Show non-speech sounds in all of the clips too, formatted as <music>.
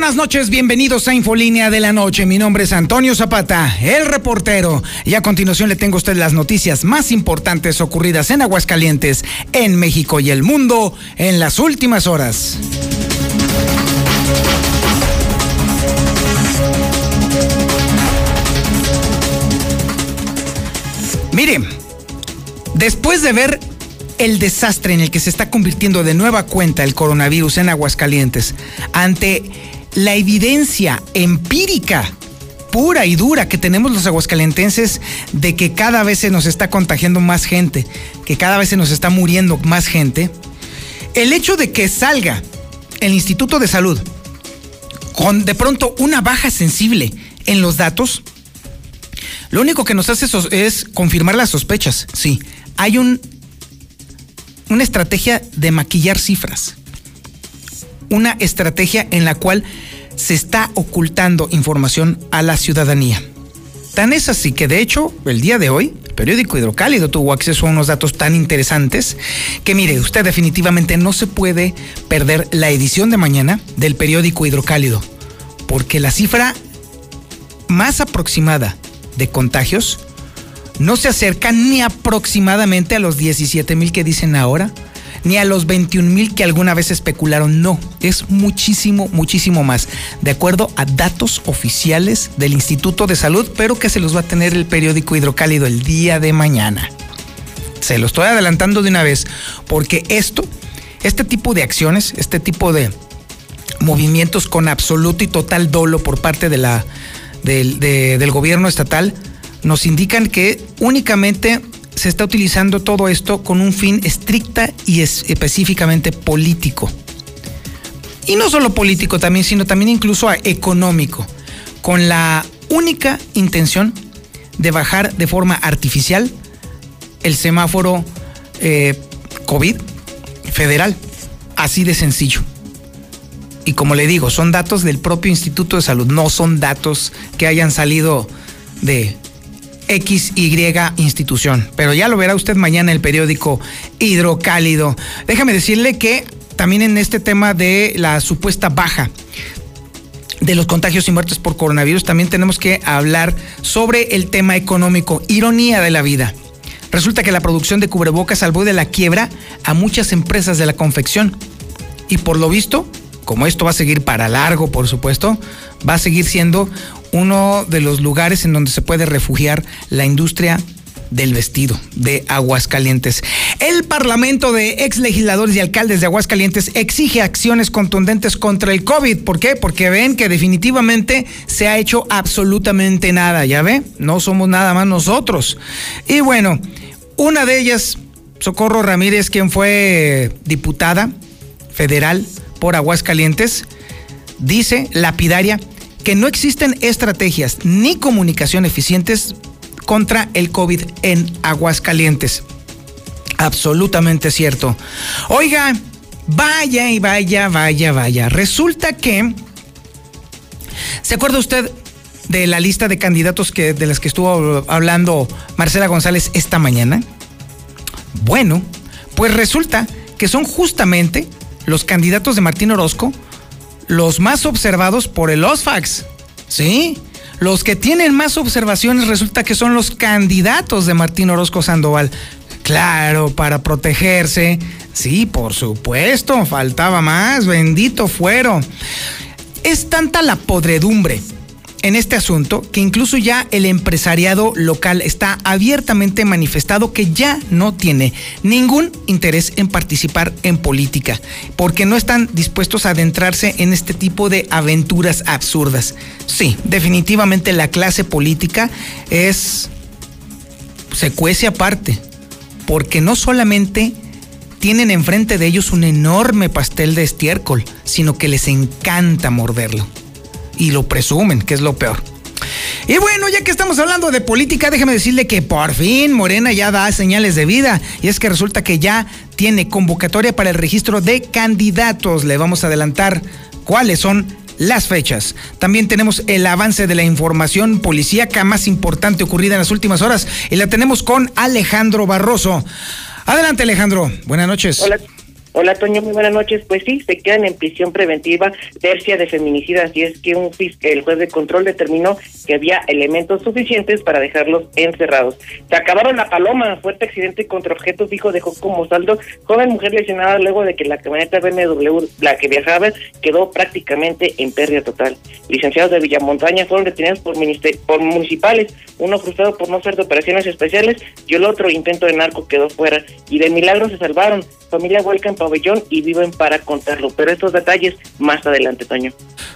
buenas noches, bienvenidos a Infolínea de la Noche. Mi nombre es Antonio Zapata, el reportero. Y a continuación le tengo a usted las noticias más importantes ocurridas en Aguascalientes, en México y el mundo en las últimas horas. Mire, después de ver el desastre en el que se está convirtiendo de nueva cuenta el coronavirus en Aguascalientes, ante la evidencia empírica pura y dura que tenemos los aguascalentenses de que cada vez se nos está contagiando más gente, que cada vez se nos está muriendo más gente, el hecho de que salga el Instituto de Salud con de pronto una baja sensible en los datos, lo único que nos hace es confirmar las sospechas. Sí, hay un, una estrategia de maquillar cifras. Una estrategia en la cual se está ocultando información a la ciudadanía. Tan es así que de hecho el día de hoy el periódico Hidrocálido tuvo acceso a unos datos tan interesantes que mire, usted definitivamente no se puede perder la edición de mañana del periódico Hidrocálido, porque la cifra más aproximada de contagios no se acerca ni aproximadamente a los 17 mil que dicen ahora, ni a los 21 mil que alguna vez especularon. No, es muchísimo, muchísimo más, de acuerdo a datos oficiales del Instituto de Salud, pero que se los va a tener el periódico Hidrocálido el día de mañana. Se lo estoy adelantando de una vez, porque esto, este tipo de acciones, este tipo de movimientos con absoluto y total dolo por parte de la del, del gobierno estatal nos indican que únicamente se está utilizando todo esto con un fin estricta y específicamente político. Y no solo político también, sino también incluso económico, con la única intención de bajar de forma artificial el semáforo eh, COVID federal. Así de sencillo. Y como le digo, son datos del propio Instituto de Salud, no son datos que hayan salido de XY institución. Pero ya lo verá usted mañana en el periódico Hidrocálido. Déjame decirle que también en este tema de la supuesta baja de los contagios y muertes por coronavirus, también tenemos que hablar sobre el tema económico, ironía de la vida. Resulta que la producción de cubrebocas salvó de la quiebra a muchas empresas de la confección. Y por lo visto, como esto va a seguir para largo, por supuesto, va a seguir siendo uno de los lugares en donde se puede refugiar la industria del vestido de Aguascalientes. El Parlamento de ex legisladores y alcaldes de Aguascalientes exige acciones contundentes contra el COVID. ¿Por qué? Porque ven que definitivamente se ha hecho absolutamente nada. ¿Ya ve? No somos nada más nosotros. Y bueno, una de ellas, Socorro Ramírez, quien fue diputada federal por Aguascalientes, dice lapidaria que no existen estrategias ni comunicación eficientes contra el COVID en Aguascalientes. Absolutamente cierto. Oiga, vaya y vaya, vaya, vaya. Resulta que, ¿se acuerda usted de la lista de candidatos que, de las que estuvo hablando Marcela González esta mañana? Bueno, pues resulta que son justamente los candidatos de Martín Orozco, los más observados por el OSFAX. ¿Sí? Los que tienen más observaciones resulta que son los candidatos de Martín Orozco Sandoval. Claro, para protegerse. Sí, por supuesto, faltaba más, bendito fuero. Es tanta la podredumbre en este asunto que incluso ya el empresariado local está abiertamente manifestado que ya no tiene ningún interés en participar en política, porque no están dispuestos a adentrarse en este tipo de aventuras absurdas. Sí, definitivamente la clase política es se cuece aparte, porque no solamente tienen enfrente de ellos un enorme pastel de estiércol, sino que les encanta morderlo y lo presumen, que es lo peor. Y bueno, ya que estamos hablando de política, déjeme decirle que por fin Morena ya da señales de vida. Y es que resulta que ya tiene convocatoria para el registro de candidatos. Le vamos a adelantar cuáles son las fechas. También tenemos el avance de la información policíaca más importante ocurrida en las últimas horas. Y la tenemos con Alejandro Barroso. Adelante, Alejandro. Buenas noches. Hola. Hola, Toño, muy buenas noches. Pues sí, se quedan en prisión preventiva tercia de feminicidas y es que un el juez de control determinó que había elementos suficientes para dejarlos encerrados. Se acabaron la paloma, fuerte accidente contra objeto fijo dejó como saldo joven mujer lesionada luego de que la camioneta BMW, la que viajaba, quedó prácticamente en pérdida total. Licenciados de Villamontaña fueron detenidos por, municipales, uno frustrado por no ser de operaciones especiales y el otro intento de narco quedó fuera y de milagro se salvaron. Familia vuelca en pabellón y viven para contarlo. Pero estos detalles más adelante, Toño.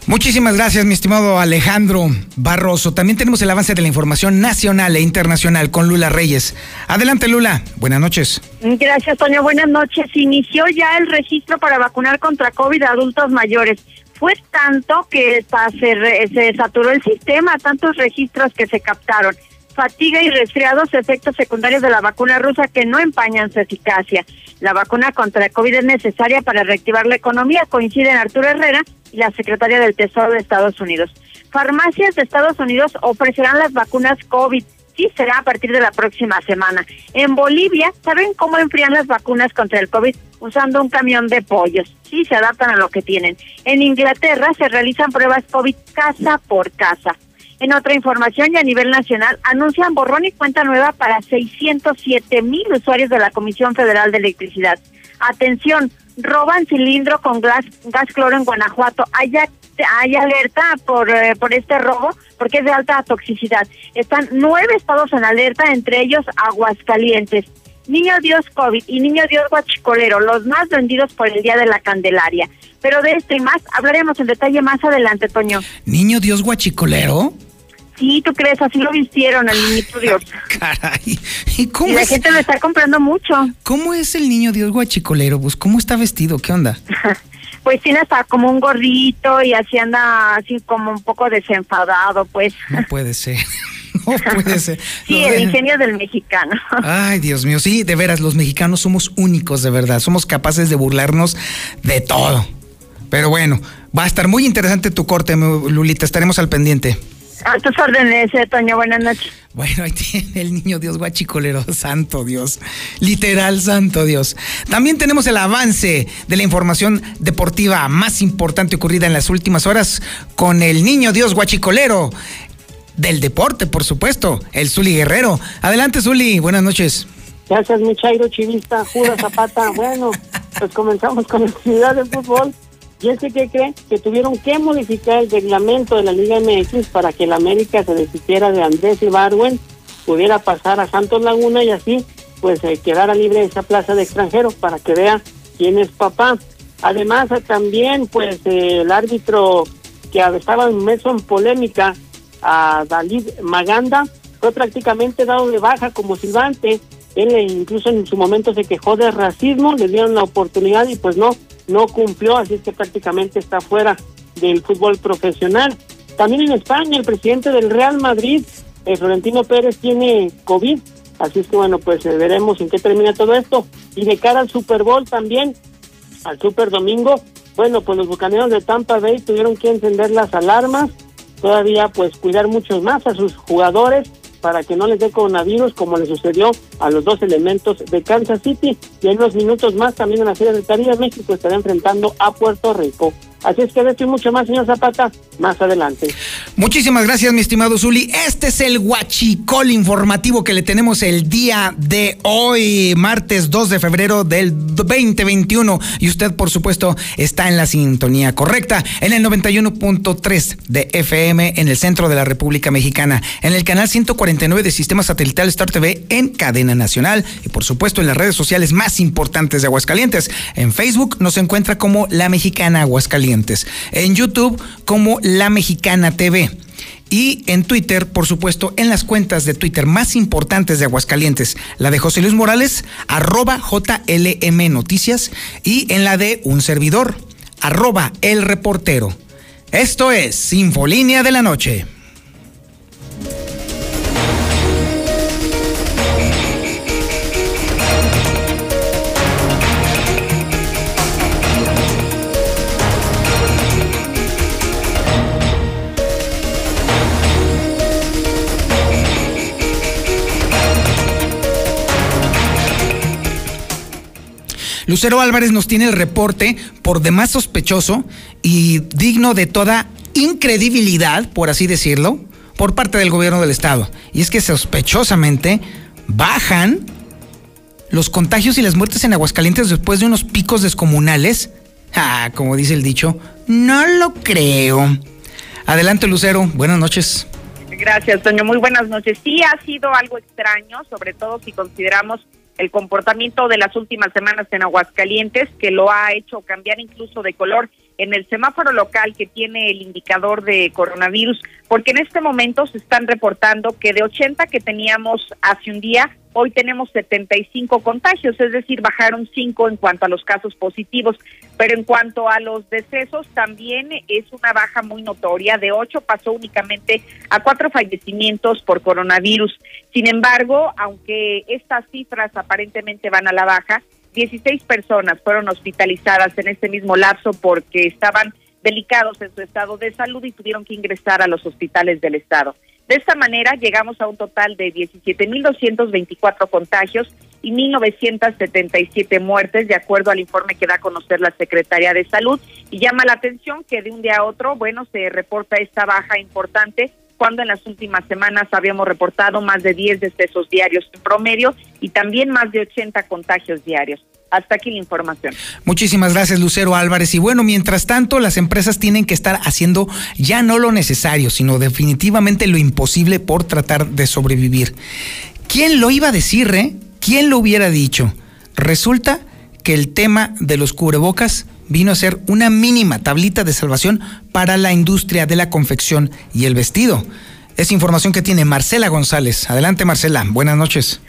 Muchísimas gracias, mi estimado Alejandro Barroso. También tenemos el avance de la información nacional e internacional con Lula Reyes. Adelante, Lula. Buenas noches. Gracias, Toño. Buenas noches. Inició ya el registro para vacunar contra COVID a adultos mayores. Fue tanto que se, se saturó el sistema, tantos registros que se captaron fatiga y resfriados, efectos secundarios de la vacuna rusa que no empañan su eficacia. La vacuna contra COVID es necesaria para reactivar la economía, coinciden Arturo Herrera y la secretaria del Tesoro de Estados Unidos. Farmacias de Estados Unidos ofrecerán las vacunas COVID. Sí, será a partir de la próxima semana. En Bolivia, ¿saben cómo enfrían las vacunas contra el COVID? Usando un camión de pollos. Sí, se adaptan a lo que tienen. En Inglaterra se realizan pruebas COVID casa por casa. En otra información y a nivel nacional, anuncian borrón y cuenta nueva para 607 mil usuarios de la Comisión Federal de Electricidad. Atención, roban cilindro con gas, gas cloro en Guanajuato. Hay, hay alerta por, eh, por este robo porque es de alta toxicidad. Están nueve estados en alerta, entre ellos Aguascalientes. Niño Dios COVID y Niño Dios Guachicolero, los más vendidos por el Día de la Candelaria. Pero de esto y más hablaremos en detalle más adelante, Toño. ¿Niño Dios Guachicolero? Sí, ¿tú crees? Así lo vistieron al niñito Dios. Caray. ¿Y cómo la gente lo está comprando mucho. ¿Cómo es el niño Dios guachicolero? Pues, ¿cómo está vestido? ¿Qué onda? <laughs> pues tiene hasta como un gorrito y así anda así como un poco desenfadado, pues. No puede ser. <laughs> No <laughs> puede ser. sí, el ingenio del mexicano. Ay, Dios mío, sí, de veras, los mexicanos somos únicos, de verdad. Somos capaces de burlarnos de todo. Pero bueno, va a estar muy interesante tu corte, Lulita. Estaremos al pendiente. A tus órdenes, eh, Toño, buenas noches. Bueno, ahí tiene el niño Dios guachicolero, santo Dios, literal santo Dios. También tenemos el avance de la información deportiva más importante ocurrida en las últimas horas con el niño Dios guachicolero del deporte, por supuesto, el Zuli Guerrero. Adelante, Zuli, buenas noches. Gracias, mi Chairo Chivista, Jura Zapata. <laughs> bueno, pues comenzamos con la actividad de fútbol. Y es que, ¿qué creen? Que tuvieron que modificar el reglamento de la Liga MX para que la América se deshiciera de Andrés Ibarwen, pudiera pasar a Santos Laguna y así pues eh, quedara libre esa plaza de extranjeros para que vea quién es papá. Además, eh, también pues eh, el árbitro que estaba inmerso en polémica, a David Maganda, fue prácticamente dado de baja como silbante. Él incluso en su momento se quejó de racismo, le dieron la oportunidad y pues no, no cumplió, así es que prácticamente está fuera del fútbol profesional. También en España, el presidente del Real Madrid, eh, Florentino Pérez, tiene COVID, así es que bueno, pues eh, veremos en qué termina todo esto. Y de cara al Super Bowl también, al Super Domingo, bueno, pues los bucaneros de Tampa Bay tuvieron que encender las alarmas, todavía pues cuidar mucho más a sus jugadores para que no les dé coronavirus como le sucedió a los dos elementos de Kansas City y en unos minutos más también en la Serie del Caribe México estará enfrentando a Puerto Rico. Así es que de mucho más, señor Zapata, más adelante. Muchísimas gracias, mi estimado Zuli. Este es el Huachicol informativo que le tenemos el día de hoy, martes 2 de febrero del 2021. Y usted, por supuesto, está en la sintonía correcta, en el 91.3 de FM en el centro de la República Mexicana, en el canal 149 de Sistema Satelital Star TV en cadena nacional y, por supuesto, en las redes sociales más importantes de Aguascalientes. En Facebook nos encuentra como La Mexicana Aguascalientes en YouTube como La Mexicana TV. Y en Twitter, por supuesto, en las cuentas de Twitter más importantes de Aguascalientes, la de José Luis Morales, arroba JLM Noticias, y en la de un servidor, arroba El Reportero. Esto es Infolínea de la Noche. Lucero Álvarez nos tiene el reporte por demás sospechoso y digno de toda incredibilidad, por así decirlo, por parte del gobierno del estado. Y es que sospechosamente bajan los contagios y las muertes en Aguascalientes después de unos picos descomunales. Ah, como dice el dicho, no lo creo. Adelante, Lucero. Buenas noches. Gracias, Toño. Muy buenas noches. Sí, ha sido algo extraño, sobre todo si consideramos el comportamiento de las últimas semanas en Aguascalientes, que lo ha hecho cambiar incluso de color en el semáforo local que tiene el indicador de coronavirus, porque en este momento se están reportando que de 80 que teníamos hace un día, hoy tenemos 75 contagios, es decir, bajaron 5 en cuanto a los casos positivos, pero en cuanto a los decesos también es una baja muy notoria, de 8 pasó únicamente a 4 fallecimientos por coronavirus. Sin embargo, aunque estas cifras aparentemente van a la baja, 16 personas fueron hospitalizadas en este mismo lapso porque estaban delicados en su estado de salud y tuvieron que ingresar a los hospitales del estado. De esta manera llegamos a un total de 17.224 contagios y 1.977 muertes, de acuerdo al informe que da a conocer la Secretaría de Salud. Y llama la atención que de un día a otro, bueno, se reporta esta baja importante cuando en las últimas semanas habíamos reportado más de 10 decesos diarios en promedio y también más de 80 contagios diarios. Hasta aquí la información. Muchísimas gracias, Lucero Álvarez. Y bueno, mientras tanto, las empresas tienen que estar haciendo ya no lo necesario, sino definitivamente lo imposible por tratar de sobrevivir. ¿Quién lo iba a decir, eh? ¿Quién lo hubiera dicho? Resulta que el tema de los cubrebocas vino a ser una mínima tablita de salvación para la industria de la confección y el vestido. Es información que tiene Marcela González. Adelante, Marcela. Buenas noches.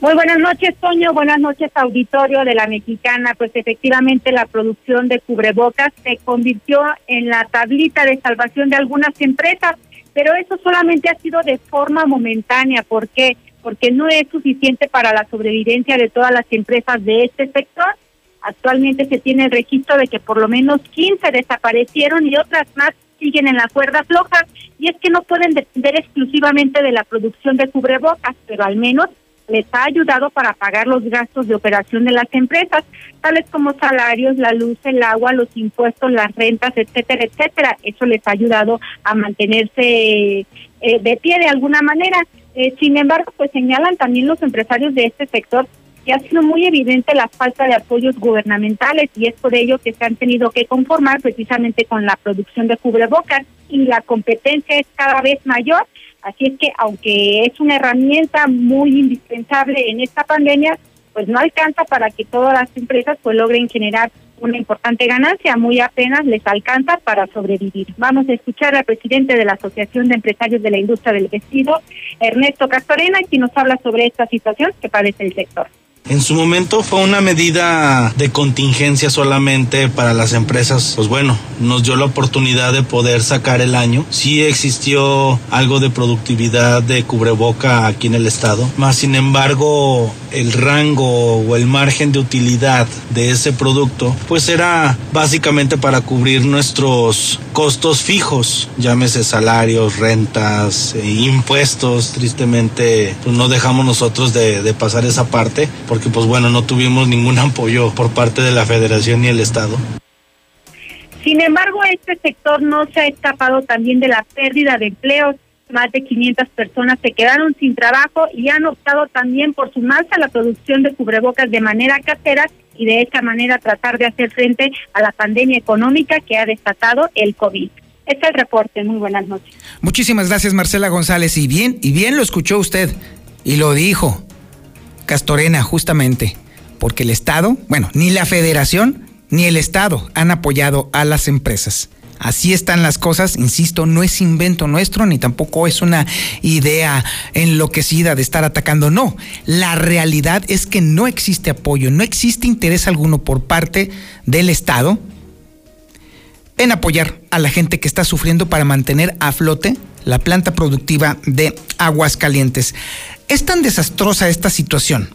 Muy buenas noches, Toño. Buenas noches, auditorio de la Mexicana. Pues efectivamente la producción de cubrebocas se convirtió en la tablita de salvación de algunas empresas, pero eso solamente ha sido de forma momentánea. ¿Por qué? Porque no es suficiente para la sobrevivencia de todas las empresas de este sector. Actualmente se tiene el registro de que por lo menos 15 desaparecieron y otras más siguen en la cuerda floja. Y es que no pueden depender exclusivamente de la producción de cubrebocas, pero al menos les ha ayudado para pagar los gastos de operación de las empresas, tales como salarios, la luz, el agua, los impuestos, las rentas, etcétera, etcétera. Eso les ha ayudado a mantenerse eh, de pie de alguna manera. Eh, sin embargo, pues señalan también los empresarios de este sector ha sido muy evidente la falta de apoyos gubernamentales y es por ello que se han tenido que conformar precisamente con la producción de cubrebocas y la competencia es cada vez mayor Así es que aunque es una herramienta muy indispensable en esta pandemia, pues no alcanza para que todas las empresas pues logren generar una importante ganancia, muy apenas les alcanza para sobrevivir. Vamos a escuchar al presidente de la Asociación de Empresarios de la Industria del Vestido, Ernesto Castorena, quien nos habla sobre esta situación que padece el sector. En su momento fue una medida de contingencia solamente para las empresas. Pues bueno, nos dio la oportunidad de poder sacar el año. Sí existió algo de productividad de cubreboca aquí en el estado. Más sin embargo, el rango o el margen de utilidad de ese producto, pues era básicamente para cubrir nuestros costos fijos, llámese salarios, rentas, e impuestos. Tristemente, pues no dejamos nosotros de, de pasar esa parte porque pues bueno, no tuvimos ningún <laughs> apoyo por parte de la federación ni el Estado. Sin embargo, este sector no se ha escapado también de la pérdida de empleos. Más de 500 personas se quedaron sin trabajo y han optado también por sumarse a la producción de cubrebocas de manera casera y de esta manera tratar de hacer frente a la pandemia económica que ha desatado el COVID. Este es el reporte. Muy buenas noches. Muchísimas gracias, Marcela González. Y bien, y bien lo escuchó usted y lo dijo. Castorena, justamente, porque el Estado, bueno, ni la Federación ni el Estado han apoyado a las empresas. Así están las cosas, insisto, no es invento nuestro ni tampoco es una idea enloquecida de estar atacando, no. La realidad es que no existe apoyo, no existe interés alguno por parte del Estado en apoyar a la gente que está sufriendo para mantener a flote la planta productiva de Aguascalientes. Es tan desastrosa esta situación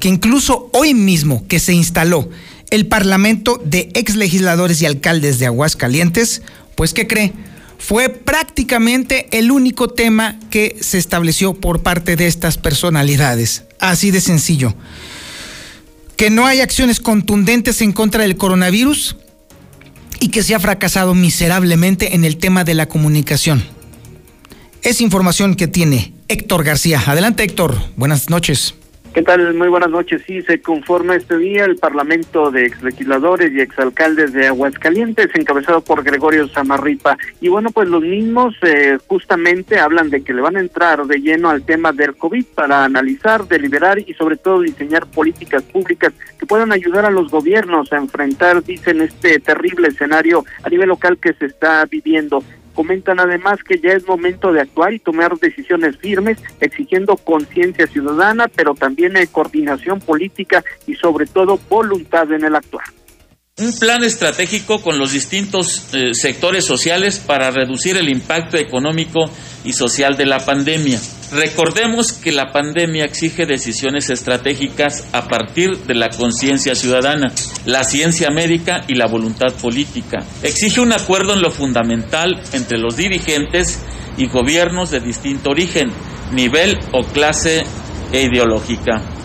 que incluso hoy mismo que se instaló el Parlamento de ex legisladores y alcaldes de Aguascalientes, pues ¿qué cree? Fue prácticamente el único tema que se estableció por parte de estas personalidades. Así de sencillo. que no hay acciones contundentes en contra del coronavirus y que se ha fracasado miserablemente en el tema de la comunicación. Es información que tiene Héctor García. Adelante Héctor, buenas noches. ¿Qué tal? Muy buenas noches. Sí, se conforma este día el Parlamento de exlegisladores y exalcaldes de Aguascalientes, encabezado por Gregorio Zamarripa. Y bueno, pues los mismos eh, justamente hablan de que le van a entrar de lleno al tema del COVID para analizar, deliberar y sobre todo diseñar políticas públicas que puedan ayudar a los gobiernos a enfrentar, dicen, este terrible escenario a nivel local que se está viviendo. Comentan además que ya es momento de actuar y tomar decisiones firmes, exigiendo conciencia ciudadana, pero también eh, coordinación política y sobre todo voluntad en el actuar un plan estratégico con los distintos eh, sectores sociales para reducir el impacto económico y social de la pandemia. Recordemos que la pandemia exige decisiones estratégicas a partir de la conciencia ciudadana, la ciencia médica y la voluntad política. Exige un acuerdo en lo fundamental entre los dirigentes y gobiernos de distinto origen, nivel o clase ideológica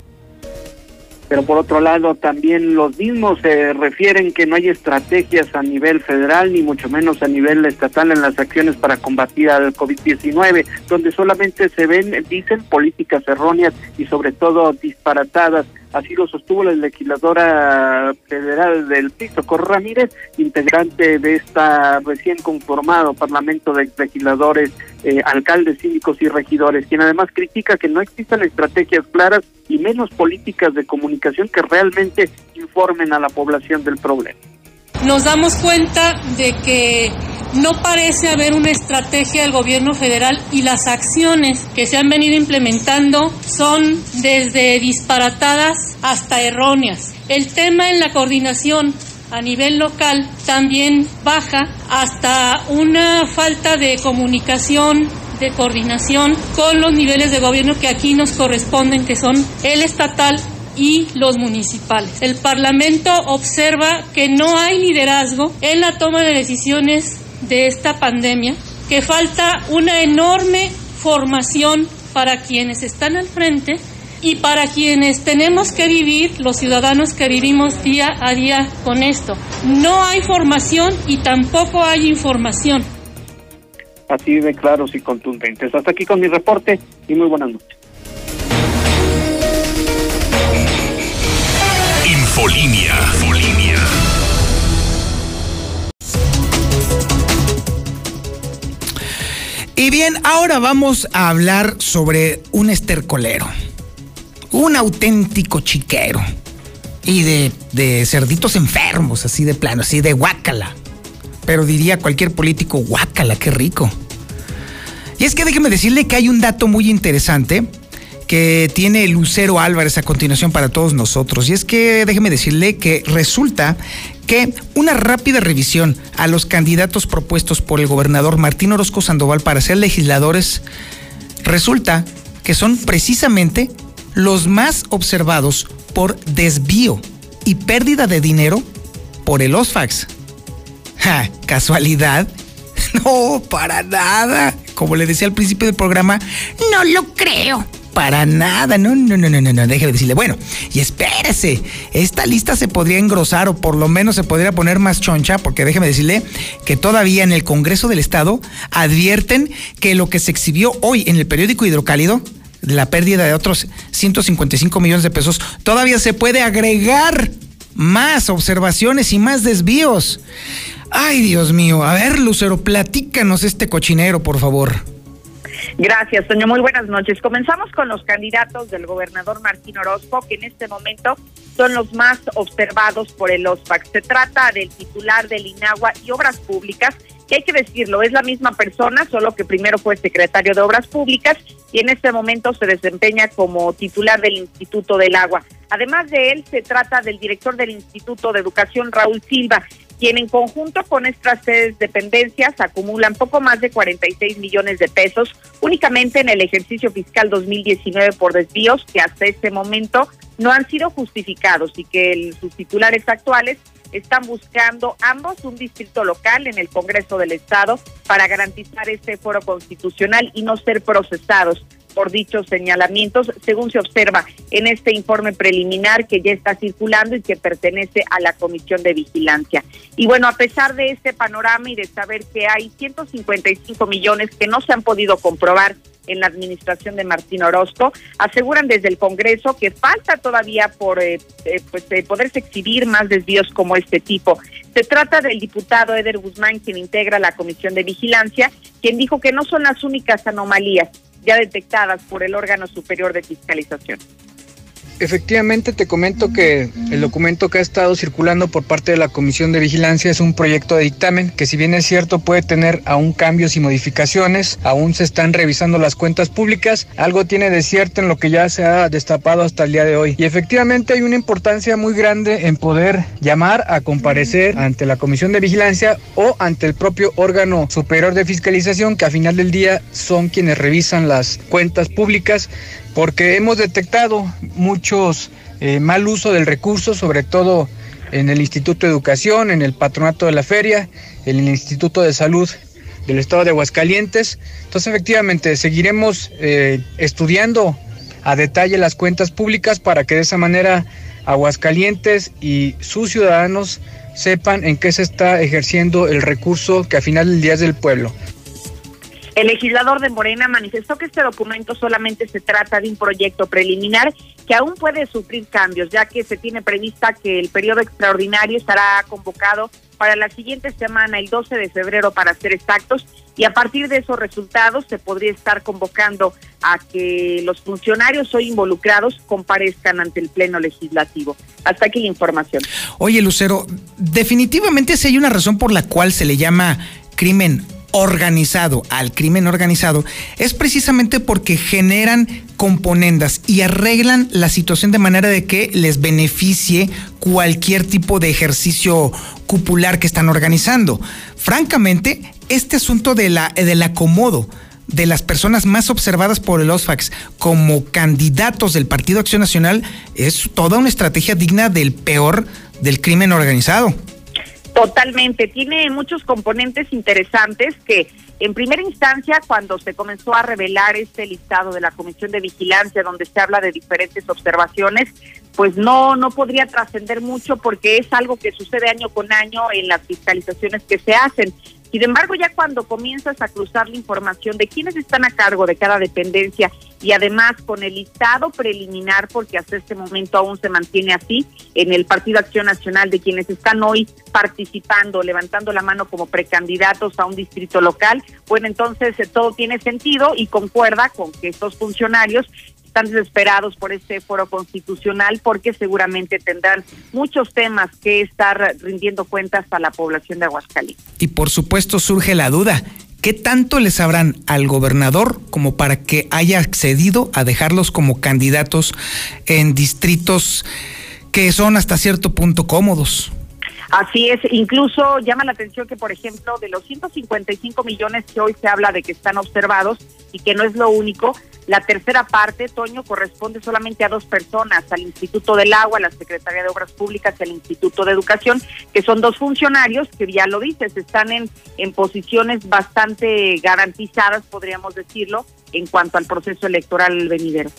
pero por otro lado también los mismos se refieren que no hay estrategias a nivel federal ni mucho menos a nivel estatal en las acciones para combatir al COVID-19, donde solamente se ven, dicen, políticas erróneas y sobre todo disparatadas Así lo sostuvo la legisladora federal del PIB, Socorro Ramírez, integrante de esta recién conformado Parlamento de legisladores, eh, alcaldes, síndicos y regidores, quien además critica que no existan estrategias claras y menos políticas de comunicación que realmente informen a la población del problema. Nos damos cuenta de que no parece haber una estrategia del gobierno federal y las acciones que se han venido implementando son desde disparatadas hasta erróneas. El tema en la coordinación a nivel local también baja hasta una falta de comunicación de coordinación con los niveles de gobierno que aquí nos corresponden, que son el estatal y los municipales. El Parlamento observa que no hay liderazgo en la toma de decisiones de esta pandemia, que falta una enorme formación para quienes están al frente y para quienes tenemos que vivir, los ciudadanos que vivimos día a día con esto. No hay formación y tampoco hay información. Así de claros y contundentes. Hasta aquí con mi reporte y muy buenas noches. Infolinia. Infolinia. Y bien, ahora vamos a hablar sobre un estercolero, un auténtico chiquero y de, de cerditos enfermos, así de plano, así de guácala. Pero diría cualquier político, guácala, qué rico. Y es que déjeme decirle que hay un dato muy interesante que tiene Lucero Álvarez a continuación para todos nosotros. Y es que déjeme decirle que resulta que una rápida revisión a los candidatos propuestos por el gobernador Martín Orozco Sandoval para ser legisladores resulta que son precisamente los más observados por desvío y pérdida de dinero por el OSFAX. Ja, ¿Casualidad? <laughs> No, para nada. Como le decía al principio del programa, no lo creo para nada. No, no, no, no, no. Déjeme decirle. Bueno, y espérese. Esta lista se podría engrosar o por lo menos se podría poner más choncha, porque déjeme decirle que todavía en el Congreso del Estado advierten que lo que se exhibió hoy en el periódico Hidrocálido la pérdida de otros 155 millones de pesos, todavía se puede agregar más observaciones y más desvíos. Ay, Dios mío. A ver, Lucero, platícanos este cochinero, por favor. Gracias, Toño. Muy buenas noches. Comenzamos con los candidatos del gobernador Martín Orozco, que en este momento son los más observados por el OSPAC. Se trata del titular del INAGUA y Obras Públicas, que hay que decirlo, es la misma persona, solo que primero fue secretario de Obras Públicas y en este momento se desempeña como titular del Instituto del Agua. Además de él, se trata del director del Instituto de Educación, Raúl Silva, quien en conjunto con estas tres dependencias acumulan poco más de 46 millones de pesos únicamente en el ejercicio fiscal 2019 por desvíos que hasta este momento no han sido justificados y que sus titulares actuales están buscando ambos un distrito local en el Congreso del Estado para garantizar este foro constitucional y no ser procesados. Por dichos señalamientos, según se observa en este informe preliminar que ya está circulando y que pertenece a la Comisión de Vigilancia. Y bueno, a pesar de este panorama y de saber que hay 155 millones que no se han podido comprobar en la administración de Martín Orozco, aseguran desde el Congreso que falta todavía por eh, eh, pues, eh, poderse exhibir más desvíos como este tipo. Se trata del diputado Eder Guzmán, quien integra la Comisión de Vigilancia, quien dijo que no son las únicas anomalías ya detectadas por el órgano superior de fiscalización. Efectivamente, te comento que el documento que ha estado circulando por parte de la Comisión de Vigilancia es un proyecto de dictamen que si bien es cierto puede tener aún cambios y modificaciones, aún se están revisando las cuentas públicas, algo tiene de cierto en lo que ya se ha destapado hasta el día de hoy. Y efectivamente hay una importancia muy grande en poder llamar a comparecer ante la Comisión de Vigilancia o ante el propio órgano superior de fiscalización que a final del día son quienes revisan las cuentas públicas porque hemos detectado muchos eh, mal uso del recurso, sobre todo en el Instituto de Educación, en el Patronato de la Feria, en el Instituto de Salud del Estado de Aguascalientes. Entonces, efectivamente, seguiremos eh, estudiando a detalle las cuentas públicas para que de esa manera Aguascalientes y sus ciudadanos sepan en qué se está ejerciendo el recurso que a final del día es del pueblo. El legislador de Morena manifestó que este documento solamente se trata de un proyecto preliminar que aún puede sufrir cambios, ya que se tiene prevista que el periodo extraordinario estará convocado para la siguiente semana, el 12 de febrero para ser exactos, y a partir de esos resultados se podría estar convocando a que los funcionarios hoy involucrados comparezcan ante el Pleno Legislativo. Hasta aquí la información. Oye, Lucero, definitivamente si hay una razón por la cual se le llama crimen organizado, al crimen organizado, es precisamente porque generan componendas y arreglan la situación de manera de que les beneficie cualquier tipo de ejercicio cupular que están organizando. Francamente, este asunto de la, del acomodo de las personas más observadas por el OSFAX como candidatos del Partido Acción Nacional es toda una estrategia digna del peor del crimen organizado. Totalmente, tiene muchos componentes interesantes que en primera instancia, cuando se comenzó a revelar este listado de la Comisión de Vigilancia, donde se habla de diferentes observaciones, pues no, no podría trascender mucho porque es algo que sucede año con año en las fiscalizaciones que se hacen. Sin embargo, ya cuando comienzas a cruzar la información de quiénes están a cargo de cada dependencia y además con el listado preliminar, porque hasta este momento aún se mantiene así, en el Partido Acción Nacional de quienes están hoy participando, levantando la mano como precandidatos a un distrito local, bueno, entonces eh, todo tiene sentido y concuerda con que estos funcionarios están desesperados por este foro constitucional porque seguramente tendrán muchos temas que estar rindiendo cuentas a la población de Aguascalientes. Y por supuesto surge la duda, ¿qué tanto les sabrán al gobernador como para que haya accedido a dejarlos como candidatos en distritos que son hasta cierto punto cómodos? Así es, incluso llama la atención que, por ejemplo, de los 155 millones que hoy se habla de que están observados y que no es lo único, la tercera parte, Toño, corresponde solamente a dos personas, al Instituto del Agua, a la Secretaría de Obras Públicas y al Instituto de Educación, que son dos funcionarios que ya lo dices, están en, en posiciones bastante garantizadas, podríamos decirlo, en cuanto al proceso electoral venidero.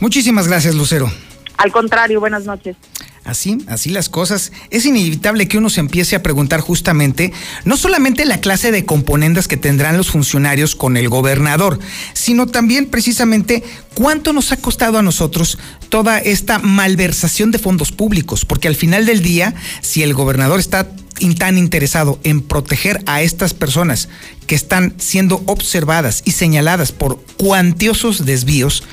Muchísimas gracias, Lucero. Al contrario, buenas noches. Así, así las cosas. Es inevitable que uno se empiece a preguntar justamente no solamente la clase de componendas que tendrán los funcionarios con el gobernador, sino también precisamente cuánto nos ha costado a nosotros toda esta malversación de fondos públicos, porque al final del día, si el gobernador está tan interesado en proteger a estas personas que están siendo observadas y señaladas por cuantiosos desvíos,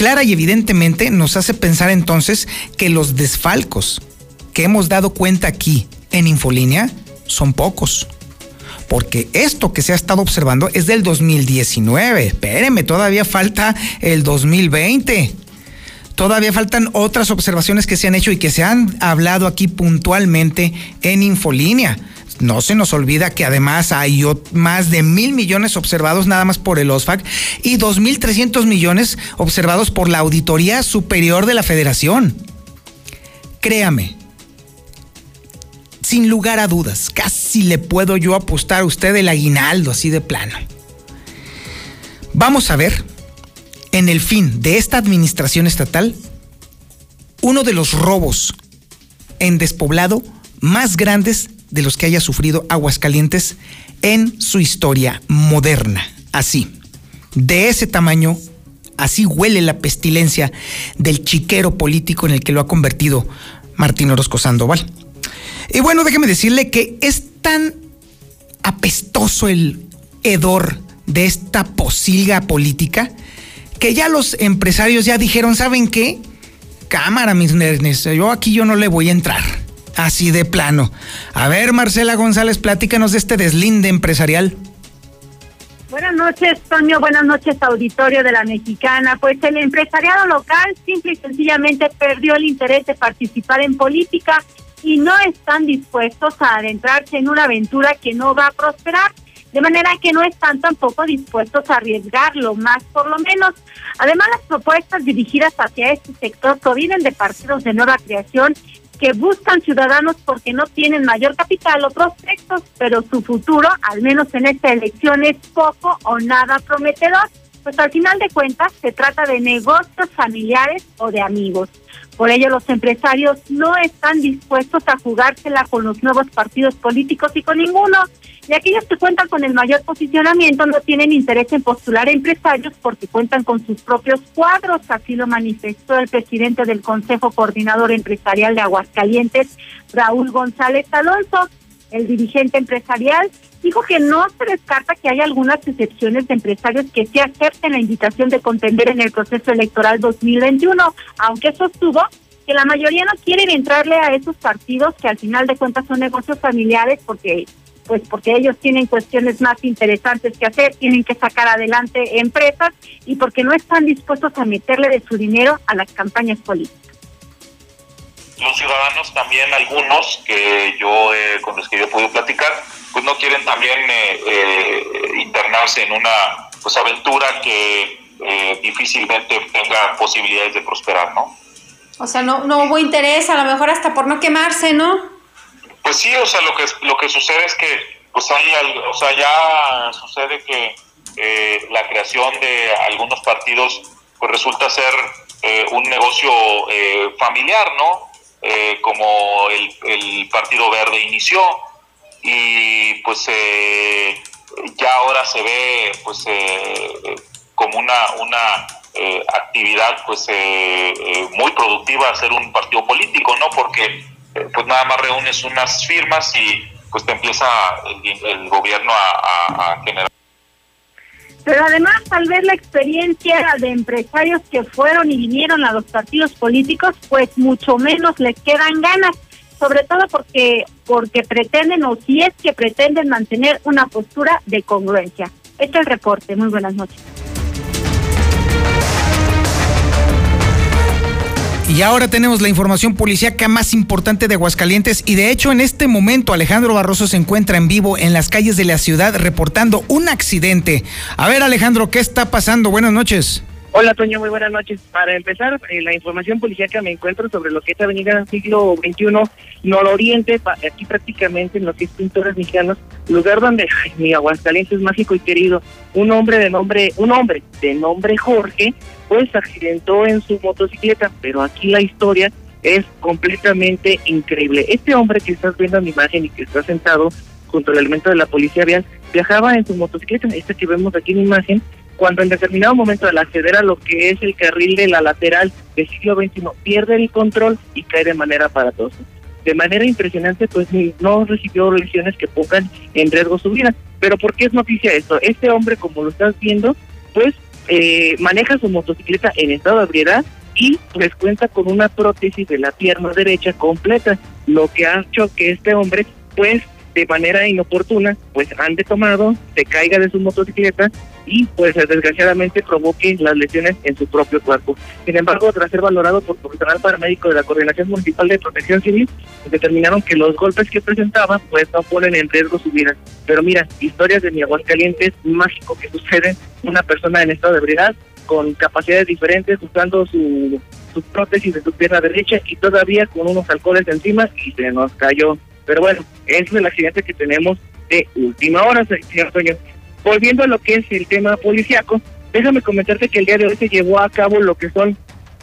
clara y evidentemente nos hace pensar entonces que los desfalcos que hemos dado cuenta aquí en Infolínea son pocos. Porque esto que se ha estado observando es del 2019. Espéreme, todavía falta el 2020. Todavía faltan otras observaciones que se han hecho y que se han hablado aquí puntualmente en Infolínea. No se nos olvida que además hay más de mil millones observados nada más por el OSFAC y dos mil trescientos millones observados por la Auditoría Superior de la Federación. Créame, sin lugar a dudas, casi le puedo yo apostar a usted el aguinaldo así de plano. Vamos a ver en el fin de esta administración estatal uno de los robos en despoblado más grandes de los que haya sufrido Aguascalientes en su historia moderna. Así, de ese tamaño, así huele la pestilencia del chiquero político en el que lo ha convertido Martín Orozco Sandoval. Y bueno, déjeme decirle que es tan apestoso el hedor de esta posilga política que ya los empresarios ya dijeron, ¿saben qué? Cámara, mis nernes, yo aquí yo no le voy a entrar. Así de plano. A ver, Marcela González, platícanos de este deslinde empresarial. Buenas noches, Toño. Buenas noches, auditorio de la Mexicana. Pues el empresariado local simple y sencillamente perdió el interés de participar en política y no están dispuestos a adentrarse en una aventura que no va a prosperar. De manera que no están tampoco dispuestos a arriesgarlo, más por lo menos. Además, las propuestas dirigidas hacia este sector provienen de partidos de nueva creación que buscan ciudadanos porque no tienen mayor capital o prospectos, pero su futuro, al menos en esta elección, es poco o nada prometedor. Pues al final de cuentas se trata de negocios familiares o de amigos. Por ello los empresarios no están dispuestos a jugársela con los nuevos partidos políticos y con ninguno. Y aquellos que cuentan con el mayor posicionamiento no tienen interés en postular empresarios porque cuentan con sus propios cuadros. Así lo manifestó el presidente del Consejo Coordinador Empresarial de Aguascalientes, Raúl González Alonso. El dirigente empresarial dijo que no se descarta que haya algunas excepciones de empresarios que se acepten la invitación de contender en el proceso electoral 2021, aunque sostuvo que la mayoría no quieren entrarle a esos partidos que al final de cuentas son negocios familiares porque pues porque ellos tienen cuestiones más interesantes que hacer, tienen que sacar adelante empresas y porque no están dispuestos a meterle de su dinero a las campañas políticas. Los ciudadanos también, algunos que yo con los que yo podido platicar, pues no quieren también eh, eh, internarse en una pues aventura que eh, difícilmente tenga posibilidades de prosperar, ¿no? O sea, no, no hubo interés, a lo mejor hasta por no quemarse, ¿no? Pues sí, o sea, lo que, lo que sucede es que, pues hay, o sea, ya sucede que eh, la creación de algunos partidos, pues resulta ser eh, un negocio eh, familiar, ¿no? como el, el, Partido Verde inició y pues ya ahora se ve pues como una, una actividad pues muy productiva hacer un partido político, ¿no? Porque pues nada más reúnes unas firmas y pues te empieza el, gobierno a, generar. Pero además, tal vez la experiencia de empresarios que fueron y vinieron a los partidos políticos, pues mucho menos les quedan ganas, sobre todo porque porque pretenden o si es que pretenden mantener una postura de congruencia. Este es el reporte. Muy buenas noches. Y ahora tenemos la información policíaca más importante de Aguascalientes y de hecho en este momento Alejandro Barroso se encuentra en vivo en las calles de la ciudad reportando un accidente. A ver Alejandro, ¿qué está pasando? Buenas noches. Hola Toño, muy buenas noches. Para empezar, eh, la información policíaca me encuentro sobre lo que es Avenida Siglo XXI, nororiente, aquí prácticamente en los que es Pintores Mexicanos, lugar donde mi Aguascalientes mágico y querido, un hombre de nombre, un hombre de nombre Jorge, pues accidentó en su motocicleta, pero aquí la historia es completamente increíble. Este hombre que estás viendo en mi imagen y que está sentado junto al elemento de la policía vial, viajaba en su motocicleta, esta que vemos aquí en imagen, cuando en determinado momento al acceder a lo que es el carril de la lateral del siglo XXI pierde el control y cae de manera aparatosa. De manera impresionante, pues no recibió lesiones que pongan en riesgo su vida. Pero ¿por qué es noticia esto? Este hombre, como lo estás viendo, pues eh, maneja su motocicleta en estado de ebriedad y pues cuenta con una prótesis de la pierna derecha completa, lo que ha hecho que este hombre pues de manera inoportuna, pues ande tomado, se caiga de su motocicleta y pues desgraciadamente provoque las lesiones en su propio cuerpo. Sin embargo, tras ser valorado por profesional paramédico de la Coordinación Municipal de Protección Civil, determinaron que los golpes que presentaba pues no ponen en riesgo su vida. Pero mira, historias de mi Aguascalientes, mágico que sucede, una persona en estado de ebriedad con capacidades diferentes, usando su, su prótesis de su pierna derecha y todavía con unos alcoholes encima y se nos cayó pero bueno, es el accidente que tenemos de última hora, señor Toño. Volviendo a lo que es el tema policiaco, déjame comentarte que el día de hoy se llevó a cabo lo que son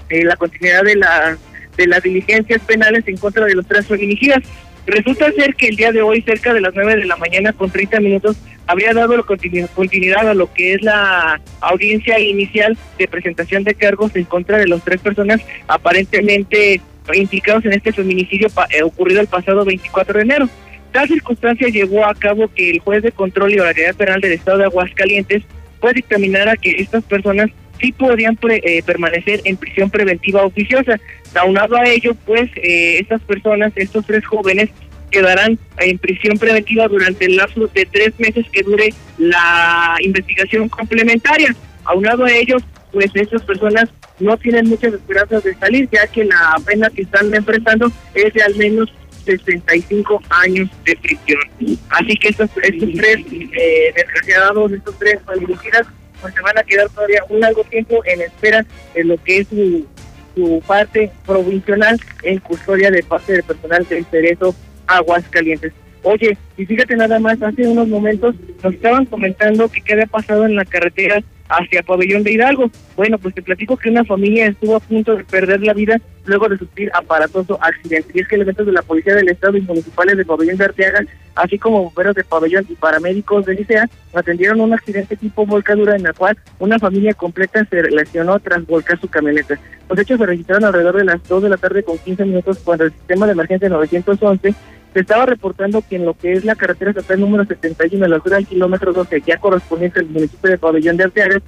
eh, la continuidad de, la, de las diligencias penales en contra de los tres feminicidas. Resulta ser que el día de hoy, cerca de las 9 de la mañana, con 30 minutos, habría dado continuidad a lo que es la audiencia inicial de presentación de cargos en contra de las tres personas aparentemente implicados en este feminicidio eh, ocurrido el pasado 24 de enero. Tal circunstancia llevó a cabo que el juez de control y oralidad penal del Estado de Aguascalientes puede dictaminar a que estas personas sí podían eh, permanecer en prisión preventiva oficiosa. Aunado a ello, pues eh, estas personas, estos tres jóvenes, quedarán en prisión preventiva durante el lapso de tres meses que dure la investigación complementaria. Aunado a ello, pues estas personas no tienen muchas esperanzas de salir, ya que la pena que están enfrentando es de al menos 65 años de prisión. Así que estos, estos tres eh, desgraciados, estos tres feminicidas, pues se van a quedar todavía un largo tiempo en espera de lo que es su, su parte provisional en custodia de parte del personal del Cerezo Aguascalientes. Oye, y fíjate nada más, hace unos momentos nos estaban comentando que qué había pasado en la carretera hacia Pabellón de Hidalgo. Bueno, pues te platico que una familia estuvo a punto de perder la vida luego de sufrir aparatoso accidente. Y es que elementos de la Policía del Estado y municipales de Pabellón de Arteaga, así como bomberos de Pabellón y paramédicos de Licea, atendieron un accidente tipo volcadura en la cual una familia completa se lesionó tras volcar su camioneta. Los hechos se registraron alrededor de las 2 de la tarde con 15 minutos cuando el sistema de emergencia 911 estaba reportando que en lo que es la carretera estatal número 71, a la altura del kilómetro 12, ya correspondiente al municipio de Pabellón de Arteaga,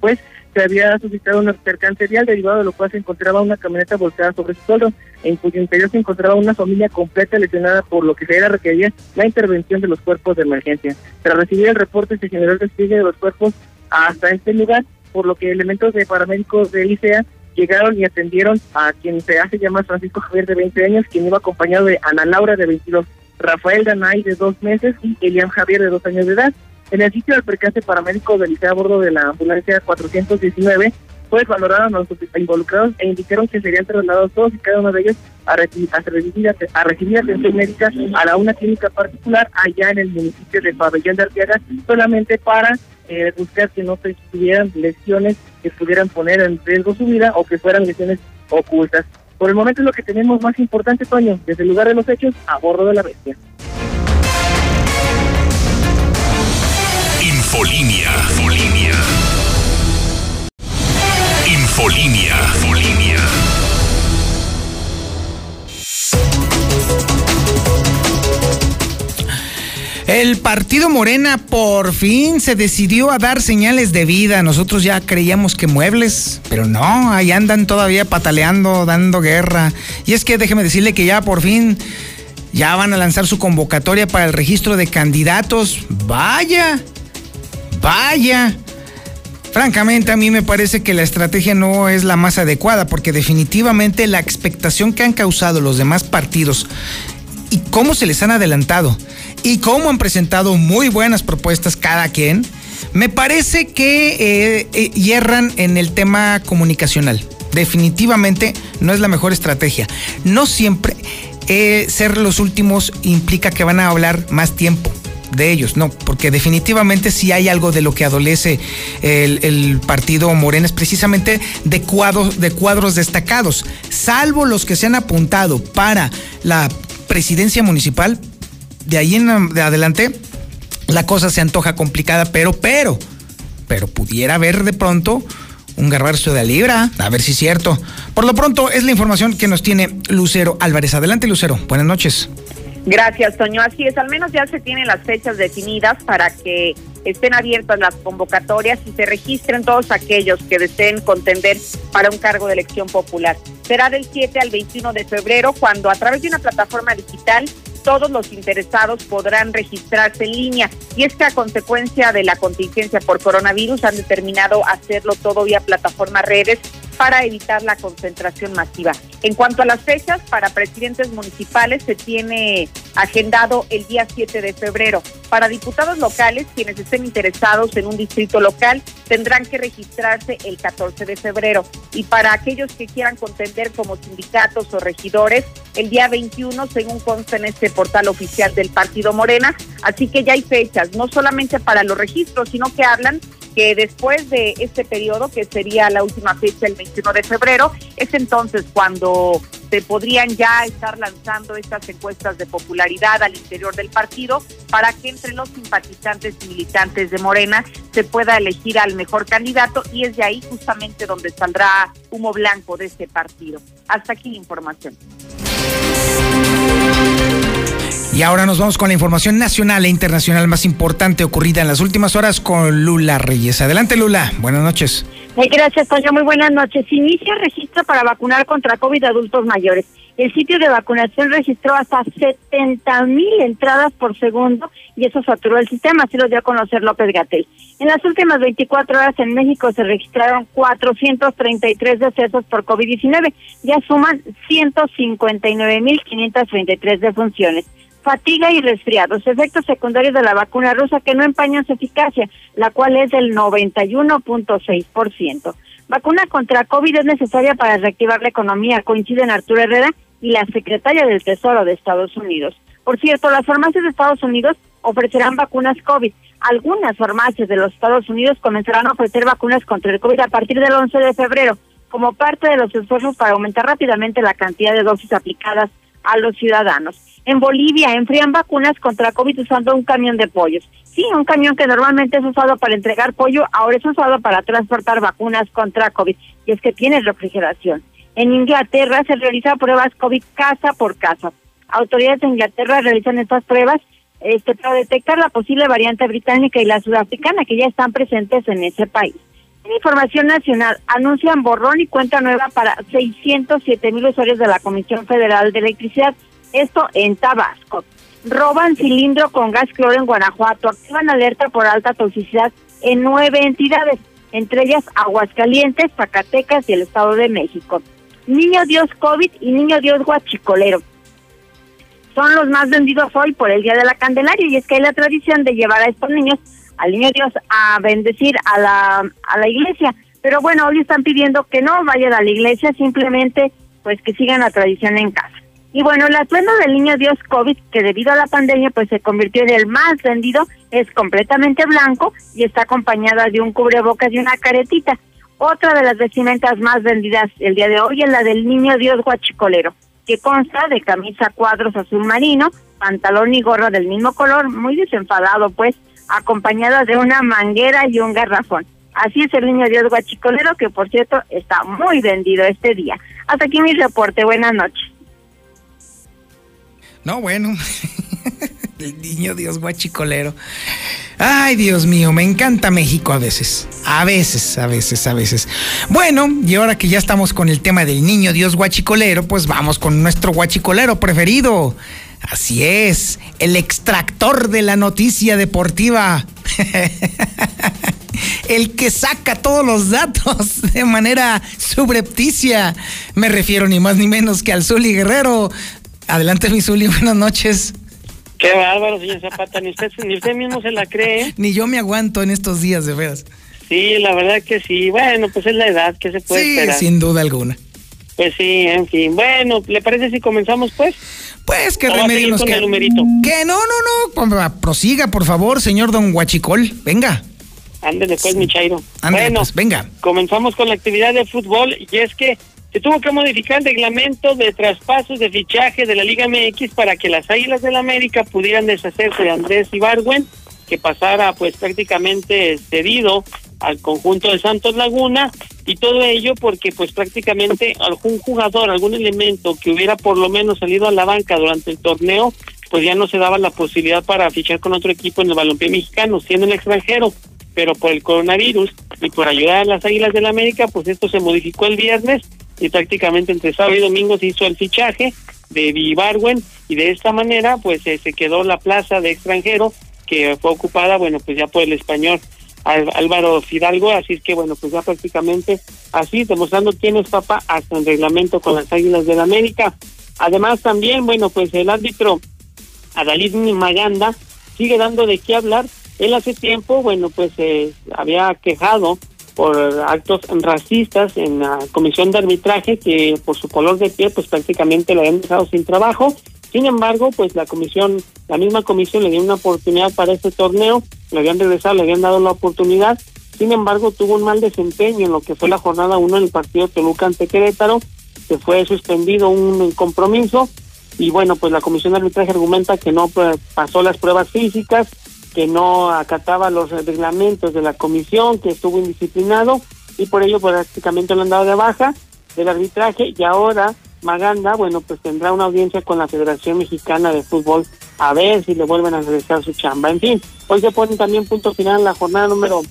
pues se había suscitado un percance vial derivado de lo cual se encontraba una camioneta volcada sobre su suelo, en cuyo interior se encontraba una familia completa lesionada por lo que se era requería la intervención de los cuerpos de emergencia. Tras recibir el reporte se generó el despliegue de los cuerpos hasta este lugar, por lo que elementos de paramédicos de ICEA llegaron y atendieron a quien se hace llamar Francisco Javier de 20 años, quien iba acompañado de Ana Laura de 22, Rafael Danay de 2 meses y Elian Javier de 2 años de edad. En el sitio del percance paramédico del a bordo de la ambulancia 419, pues valoraron a los involucrados e indicaron que serían trasladados todos y cada uno de ellos a, recibir, a, recibir, atención médica a la una clínica particular allá en el municipio de Pabellón de Arteaga, solamente para eh, buscar que no se tuvieran lesiones que pudieran poner en riesgo su vida o que fueran lesiones ocultas. Por el momento es lo que tenemos más importante, Toño, desde el lugar de los hechos a bordo de la bestia. Infolinia. Infolinia. Infolinia. Infolinia. El partido Morena por fin se decidió a dar señales de vida. Nosotros ya creíamos que muebles, pero no, ahí andan todavía pataleando, dando guerra. Y es que déjeme decirle que ya por fin ya van a lanzar su convocatoria para el registro de candidatos. Vaya, Vaya. Francamente, a mí me parece que la estrategia no es la más adecuada, porque definitivamente la expectación que han causado los demás partidos y cómo se les han adelantado y cómo han presentado muy buenas propuestas cada quien, me parece que eh, eh, hierran en el tema comunicacional. Definitivamente no es la mejor estrategia. No siempre eh, ser los últimos implica que van a hablar más tiempo de ellos, no, porque definitivamente si hay algo de lo que adolece el, partido Morena es precisamente de cuadros, de cuadros destacados, salvo los que se han apuntado para la presidencia municipal, de ahí en adelante la cosa se antoja complicada, pero, pero, pero pudiera haber de pronto un garbarzo de libra, a ver si es cierto. Por lo pronto es la información que nos tiene Lucero Álvarez. Adelante Lucero, buenas noches. Gracias, Toño. Así es, al menos ya se tienen las fechas definidas para que estén abiertas las convocatorias y se registren todos aquellos que deseen contender para un cargo de elección popular. Será del 7 al 21 de febrero cuando a través de una plataforma digital todos los interesados podrán registrarse en línea. Y es que a consecuencia de la contingencia por coronavirus han determinado hacerlo todo vía plataforma redes para evitar la concentración masiva. En cuanto a las fechas, para presidentes municipales se tiene agendado el día 7 de febrero. Para diputados locales, quienes estén interesados en un distrito local, tendrán que registrarse el 14 de febrero. Y para aquellos que quieran contender como sindicatos o regidores, el día 21, según consta en este portal oficial del Partido Morena. Así que ya hay fechas, no solamente para los registros, sino que hablan que después de este periodo, que sería la última fecha, el 21 de febrero, es entonces cuando se podrían ya estar lanzando estas encuestas de popularidad al interior del partido para que entre los simpatizantes y militantes de Morena se pueda elegir al mejor candidato y es de ahí justamente donde saldrá humo blanco de este partido. Hasta aquí la información. Y ahora nos vamos con la información nacional e internacional más importante ocurrida en las últimas horas con Lula Reyes. Adelante Lula, buenas noches. gracias, Toño. Muy buenas noches. Inicia registro para vacunar contra COVID adultos mayores. El sitio de vacunación registró hasta 70 mil entradas por segundo y eso saturó el sistema, así lo dio a conocer López Gatel. En las últimas 24 horas en México se registraron 433 decesos por COVID-19, ya suman 159 mil 533 defunciones fatiga y resfriados, efectos secundarios de la vacuna rusa que no empañan su eficacia, la cual es del 91.6%. Vacuna contra COVID es necesaria para reactivar la economía, coinciden Arturo Herrera y la secretaria del Tesoro de Estados Unidos. Por cierto, las farmacias de Estados Unidos ofrecerán vacunas COVID. Algunas farmacias de los Estados Unidos comenzarán a ofrecer vacunas contra el COVID a partir del 11 de febrero, como parte de los esfuerzos para aumentar rápidamente la cantidad de dosis aplicadas a los ciudadanos. En Bolivia enfrían vacunas contra COVID usando un camión de pollos. Sí, un camión que normalmente es usado para entregar pollo, ahora es usado para transportar vacunas contra COVID. Y es que tiene refrigeración. En Inglaterra se realizan pruebas COVID casa por casa. Autoridades de Inglaterra realizan estas pruebas este, para detectar la posible variante británica y la sudafricana que ya están presentes en ese país. En información nacional, anuncian borrón y cuenta nueva para 607 mil usuarios de la Comisión Federal de Electricidad esto en Tabasco. Roban cilindro con gas cloro en Guanajuato, activan alerta por alta toxicidad en nueve entidades, entre ellas Aguascalientes, Zacatecas y el Estado de México. Niño Dios COVID y Niño Dios Guachicolero. Son los más vendidos hoy por el Día de la Candelaria y es que hay la tradición de llevar a estos niños, al Niño Dios, a bendecir a la, a la iglesia. Pero bueno, hoy están pidiendo que no vayan a la iglesia, simplemente pues que sigan la tradición en casa. Y bueno, el atuendo del niño Dios COVID, que debido a la pandemia pues se convirtió en el más vendido, es completamente blanco y está acompañada de un cubrebocas y una caretita. Otra de las vestimentas más vendidas el día de hoy es la del niño Dios guachicolero, que consta de camisa cuadros azul marino, pantalón y gorra del mismo color, muy desenfadado pues, acompañada de una manguera y un garrafón. Así es el niño Dios guachicolero, que por cierto está muy vendido este día. Hasta aquí mi reporte. Buenas noches. No, bueno. <laughs> El niño Dios guachicolero. Ay, Dios mío, me encanta México a veces. A veces, a veces, a veces. Bueno, y ahora que ya estamos con el tema del niño Dios guachicolero, pues vamos con nuestro guachicolero preferido. Así es, el extractor de la noticia deportiva. <laughs> el que saca todos los datos de manera subrepticia. Me refiero ni más ni menos que al Zuli Guerrero. Adelante, mi Zuli, <laughs> buenas noches. Qué bárbaro, señor Zapata, ni usted, ni usted mismo se la cree. Ni yo me aguanto en estos días, de veras. Sí, la verdad que sí. Bueno, pues es la edad que se puede sí, esperar. sin duda alguna. Pues sí, en fin. Bueno, ¿le parece si comenzamos, pues? Pues que ¿O va a remedio nos queda? Que no, no, no. Prosiga, por favor, señor don Guachicol. Venga. Ándele pues, mi Chairo. Ándale, bueno, pues, venga. comenzamos con la actividad de fútbol y es que se tuvo que modificar el reglamento de traspasos de fichaje de la Liga MX para que las Águilas del América pudieran deshacerse de Andrés Ibargüen, que pasara pues prácticamente cedido al conjunto de Santos Laguna y todo ello porque pues prácticamente algún jugador, algún elemento que hubiera por lo menos salido a la banca durante el torneo, pues ya no se daba la posibilidad para fichar con otro equipo en el balompié mexicano, siendo el extranjero. Pero por el coronavirus y por ayudar a las Águilas del América, pues esto se modificó el viernes y prácticamente entre sábado y domingo se hizo el fichaje de Vivarwen y de esta manera pues eh, se quedó la plaza de extranjero que fue ocupada, bueno, pues ya por el español Álvaro Fidalgo, así es que bueno, pues ya prácticamente así, demostrando quién es papá hasta el reglamento con las Águilas del América. Además también, bueno, pues el árbitro Adalid Maganda sigue dando de qué hablar. Él hace tiempo, bueno, pues eh, había quejado por actos racistas en la comisión de arbitraje que por su color de piel pues prácticamente lo habían dejado sin trabajo. Sin embargo, pues la comisión, la misma comisión le dio una oportunidad para este torneo, le habían regresado, le habían dado la oportunidad Sin embargo, tuvo un mal desempeño en lo que fue la jornada 1 en el partido Toluca ante Querétaro, se fue suspendido un compromiso y bueno, pues la comisión de arbitraje argumenta que no pues, pasó las pruebas físicas, que no acataba los reglamentos de la comisión, que estuvo indisciplinado y por ello prácticamente lo han dado de baja del arbitraje y ahora Maganda, bueno, pues tendrá una audiencia con la Federación Mexicana de Fútbol a ver si le vuelven a regresar su chamba. En fin, hoy se pone también punto final la jornada número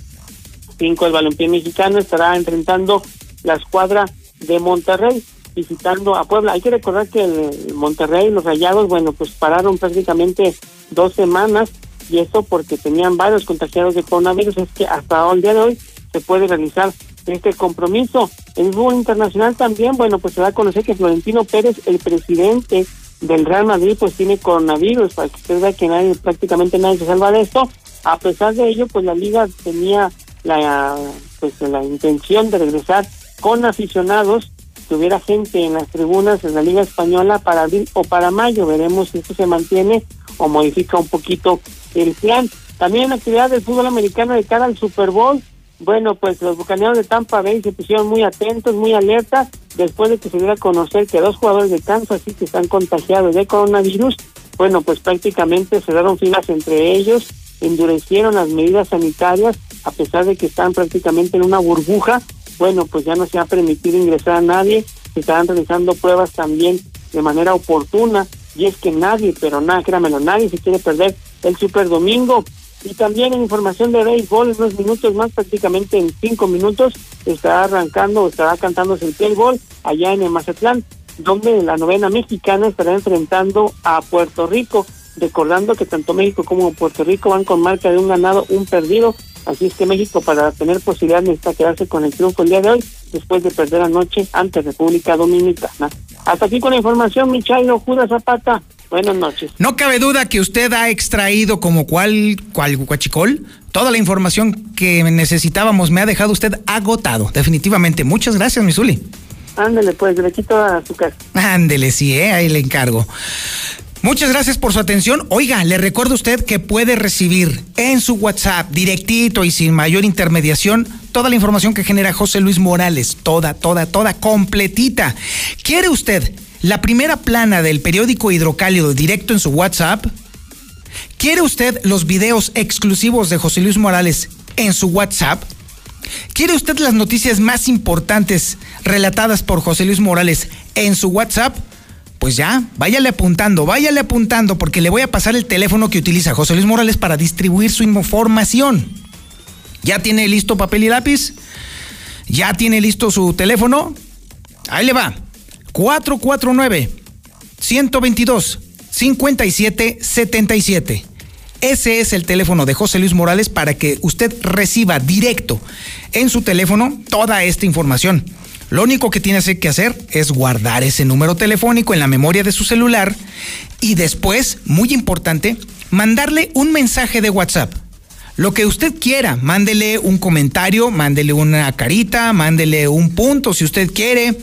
5 del balompié mexicano, estará enfrentando la escuadra de Monterrey visitando a Puebla. Hay que recordar que el Monterrey los Rayados, bueno, pues pararon prácticamente dos semanas y eso porque tenían varios contagiados de coronavirus. Es que hasta el día de hoy se puede realizar este compromiso. En fútbol internacional también, bueno, pues se va a conocer que Florentino Pérez, el presidente del Real Madrid, pues tiene coronavirus, para que usted vea que nadie, prácticamente nadie se salva de esto. A pesar de ello, pues la liga tenía la, pues, la intención de regresar con aficionados, que hubiera gente en las tribunas en la Liga Española para abril o para mayo. Veremos si esto se mantiene o modifica un poquito el plan. También actividad del fútbol americano de cara al Super Bowl. Bueno, pues los bucaneros de Tampa Bay se pusieron muy atentos, muy alertas, después de que se diera a conocer que dos jugadores de Kansas City están contagiados de coronavirus. Bueno, pues prácticamente se dieron filas entre ellos, endurecieron las medidas sanitarias, a pesar de que están prácticamente en una burbuja. Bueno, pues ya no se ha permitido ingresar a nadie, se estarán realizando pruebas también de manera oportuna, y es que nadie, pero nada, créamelo, nadie se quiere perder el Super Domingo. Y también en información de béisbol, en unos minutos más, prácticamente en cinco minutos, estará arrancando, estará cantándose el gol allá en el Mazatlán, donde la novena mexicana estará enfrentando a Puerto Rico. Recordando que tanto México como Puerto Rico van con marca de un ganado, un perdido. Así es que México, para tener posibilidad, necesita quedarse con el triunfo el día de hoy, después de perder anoche ante República Dominicana. Hasta aquí con la información, Michailo Judas Zapata. Buenas noches. No cabe duda que usted ha extraído como cual, cual guachicol toda la información que necesitábamos. Me ha dejado usted agotado, definitivamente. Muchas gracias, Misuli. Ándele, pues, le quito a su casa. Ándele, sí, ¿eh? ahí le encargo. Muchas gracias por su atención. Oiga, le recuerdo a usted que puede recibir en su WhatsApp, directito y sin mayor intermediación, toda la información que genera José Luis Morales. Toda, toda, toda, completita. ¿Quiere usted la primera plana del periódico Hidrocálido directo en su WhatsApp? ¿Quiere usted los videos exclusivos de José Luis Morales en su WhatsApp? ¿Quiere usted las noticias más importantes relatadas por José Luis Morales en su WhatsApp? Pues ya, váyale apuntando, váyale apuntando, porque le voy a pasar el teléfono que utiliza José Luis Morales para distribuir su información. ¿Ya tiene listo papel y lápiz? ¿Ya tiene listo su teléfono? Ahí le va. 449 122 5777. Ese es el teléfono de José Luis Morales para que usted reciba directo en su teléfono toda esta información. Lo único que tiene que hacer es guardar ese número telefónico en la memoria de su celular y después, muy importante, mandarle un mensaje de WhatsApp. Lo que usted quiera, mándele un comentario, mándele una carita, mándele un punto si usted quiere,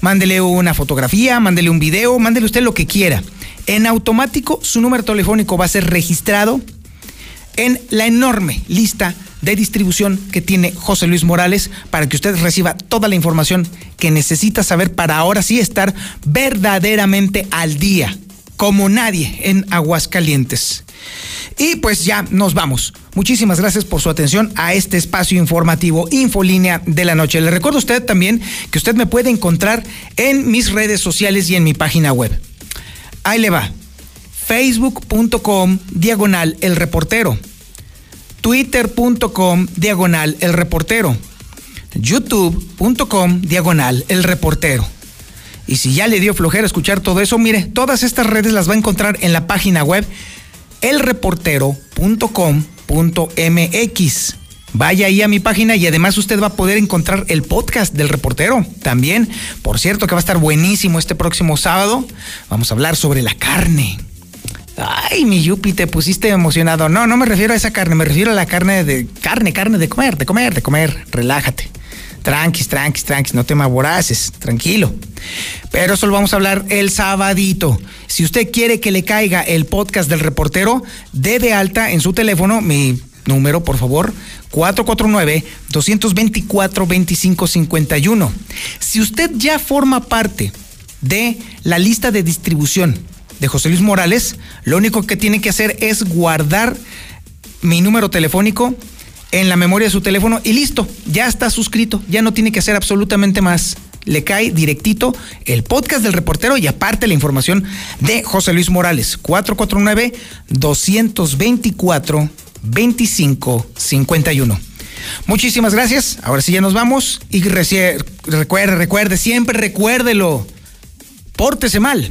mándele una fotografía, mándele un video, mándele usted lo que quiera. En automático su número telefónico va a ser registrado en la enorme lista distribución que tiene José Luis Morales para que usted reciba toda la información que necesita saber para ahora sí estar verdaderamente al día, como nadie en Aguascalientes. Y pues ya nos vamos. Muchísimas gracias por su atención a este espacio informativo Infolínea de la Noche. Le recuerdo a usted también que usted me puede encontrar en mis redes sociales y en mi página web. Ahí le va. Facebook.com diagonal el reportero. Twitter.com diagonal el reportero. YouTube.com diagonal el reportero. Y si ya le dio flojera escuchar todo eso, mire, todas estas redes las va a encontrar en la página web elreportero.com.mx. Vaya ahí a mi página y además usted va a poder encontrar el podcast del reportero también. Por cierto que va a estar buenísimo este próximo sábado. Vamos a hablar sobre la carne. Ay, mi Yupi, te pusiste emocionado. No, no me refiero a esa carne, me refiero a la carne de carne, carne de comer, de comer, de comer. Relájate. Tranquis, tranquis, tranquis, no te voraces, tranquilo. Pero eso lo vamos a hablar el sabadito. Si usted quiere que le caiga el podcast del reportero, dé de alta en su teléfono mi número, por favor, 449-224-2551. Si usted ya forma parte de la lista de distribución de José Luis Morales, lo único que tiene que hacer es guardar mi número telefónico en la memoria de su teléfono y listo, ya está suscrito, ya no tiene que hacer absolutamente más. Le cae directito el podcast del reportero y aparte la información de José Luis Morales, 449-224-2551. Muchísimas gracias. Ahora sí ya nos vamos. Y recuerde, recuerde, siempre recuérdelo. Pórtese mal,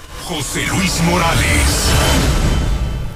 José Luis Morales.